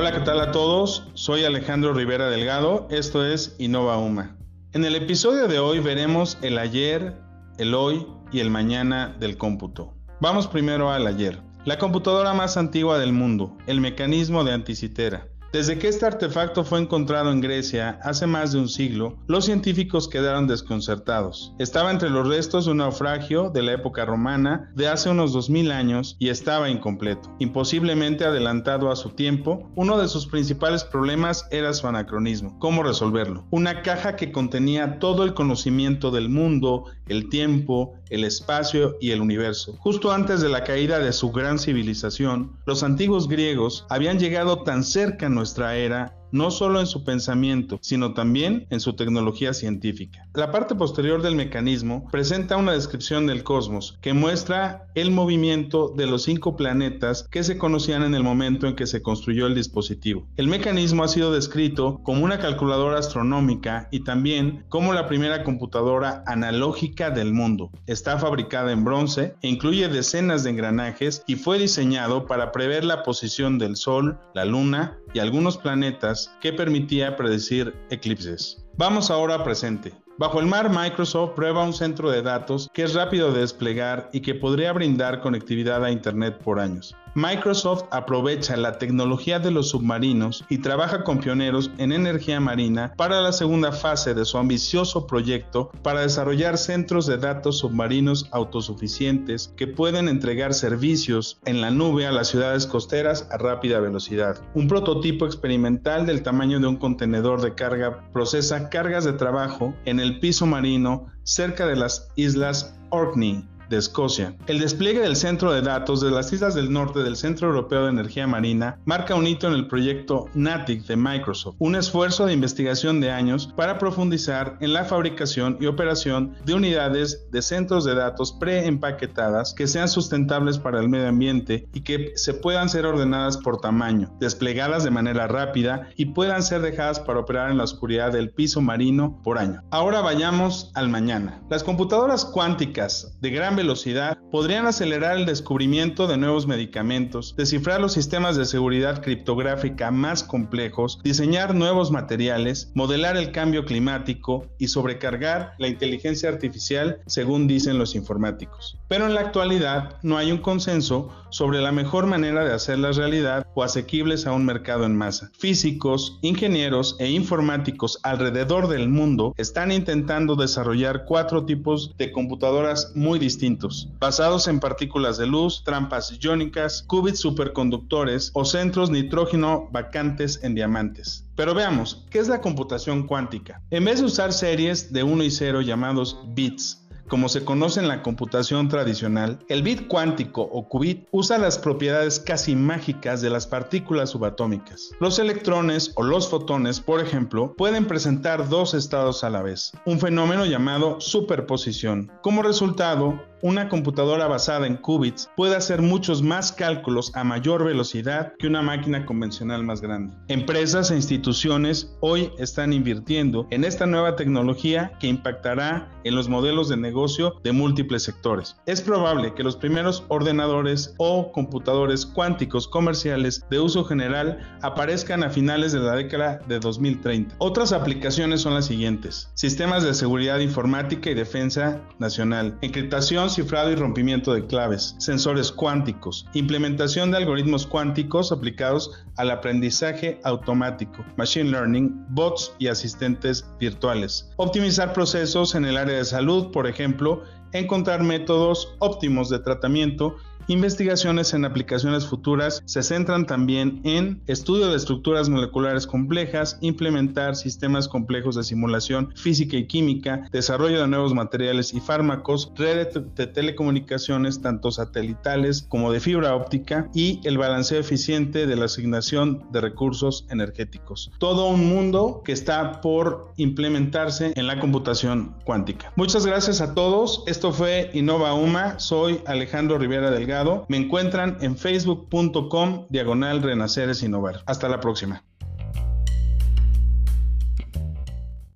Hola, ¿qué tal a todos? Soy Alejandro Rivera Delgado, esto es Innova Uma. En el episodio de hoy veremos el ayer, el hoy y el mañana del cómputo. Vamos primero al ayer. La computadora más antigua del mundo, el mecanismo de anticitera. Desde que este artefacto fue encontrado en Grecia hace más de un siglo, los científicos quedaron desconcertados. Estaba entre los restos de un naufragio de la época romana de hace unos 2000 años y estaba incompleto. Imposiblemente adelantado a su tiempo, uno de sus principales problemas era su anacronismo. ¿Cómo resolverlo? Una caja que contenía todo el conocimiento del mundo, el tiempo, el espacio y el universo. Justo antes de la caída de su gran civilización, los antiguos griegos habían llegado tan cerca nuestra era no solo en su pensamiento, sino también en su tecnología científica. La parte posterior del mecanismo presenta una descripción del cosmos que muestra el movimiento de los cinco planetas que se conocían en el momento en que se construyó el dispositivo. El mecanismo ha sido descrito como una calculadora astronómica y también como la primera computadora analógica del mundo. Está fabricada en bronce e incluye decenas de engranajes y fue diseñado para prever la posición del Sol, la Luna y algunos planetas que permitía predecir eclipses. Vamos ahora a presente. Bajo el mar, Microsoft prueba un centro de datos que es rápido de desplegar y que podría brindar conectividad a Internet por años. Microsoft aprovecha la tecnología de los submarinos y trabaja con pioneros en energía marina para la segunda fase de su ambicioso proyecto para desarrollar centros de datos submarinos autosuficientes que pueden entregar servicios en la nube a las ciudades costeras a rápida velocidad. Un prototipo experimental del tamaño de un contenedor de carga procesa cargas de trabajo en el piso marino cerca de las islas Orkney de Escocia. El despliegue del centro de datos de las islas del norte del Centro Europeo de Energía Marina marca un hito en el proyecto NATIC de Microsoft, un esfuerzo de investigación de años para profundizar en la fabricación y operación de unidades de centros de datos preempaquetadas que sean sustentables para el medio ambiente y que se puedan ser ordenadas por tamaño, desplegadas de manera rápida y puedan ser dejadas para operar en la oscuridad del piso marino por año. Ahora vayamos al mañana. Las computadoras cuánticas de gran velocidad podrían acelerar el descubrimiento de nuevos medicamentos, descifrar los sistemas de seguridad criptográfica más complejos, diseñar nuevos materiales, modelar el cambio climático y sobrecargar la inteligencia artificial, según dicen los informáticos. Pero en la actualidad no hay un consenso sobre la mejor manera de hacerlas realidad o asequibles a un mercado en masa. Físicos, ingenieros e informáticos alrededor del mundo están intentando desarrollar cuatro tipos de computadoras muy distintas basados en partículas de luz, trampas iónicas, qubits superconductores o centros nitrógeno vacantes en diamantes. Pero veamos, ¿qué es la computación cuántica? En vez de usar series de 1 y 0 llamados bits, como se conoce en la computación tradicional, el bit cuántico o qubit usa las propiedades casi mágicas de las partículas subatómicas. Los electrones o los fotones, por ejemplo, pueden presentar dos estados a la vez, un fenómeno llamado superposición. Como resultado, una computadora basada en qubits puede hacer muchos más cálculos a mayor velocidad que una máquina convencional más grande. Empresas e instituciones hoy están invirtiendo en esta nueva tecnología que impactará en los modelos de negocio de múltiples sectores. Es probable que los primeros ordenadores o computadores cuánticos comerciales de uso general aparezcan a finales de la década de 2030. Otras aplicaciones son las siguientes. Sistemas de seguridad informática y defensa nacional, encriptación cifrado y rompimiento de claves, sensores cuánticos, implementación de algoritmos cuánticos aplicados al aprendizaje automático, machine learning, bots y asistentes virtuales, optimizar procesos en el área de salud, por ejemplo, encontrar métodos óptimos de tratamiento Investigaciones en aplicaciones futuras se centran también en estudio de estructuras moleculares complejas, implementar sistemas complejos de simulación física y química, desarrollo de nuevos materiales y fármacos, redes de telecomunicaciones tanto satelitales como de fibra óptica y el balanceo eficiente de la asignación de recursos energéticos. Todo un mundo que está por implementarse en la computación cuántica. Muchas gracias a todos. Esto fue Innova Uma. Soy Alejandro Rivera Me encuentran en facebook.com diagonal renacer es innovar. Hasta la próxima.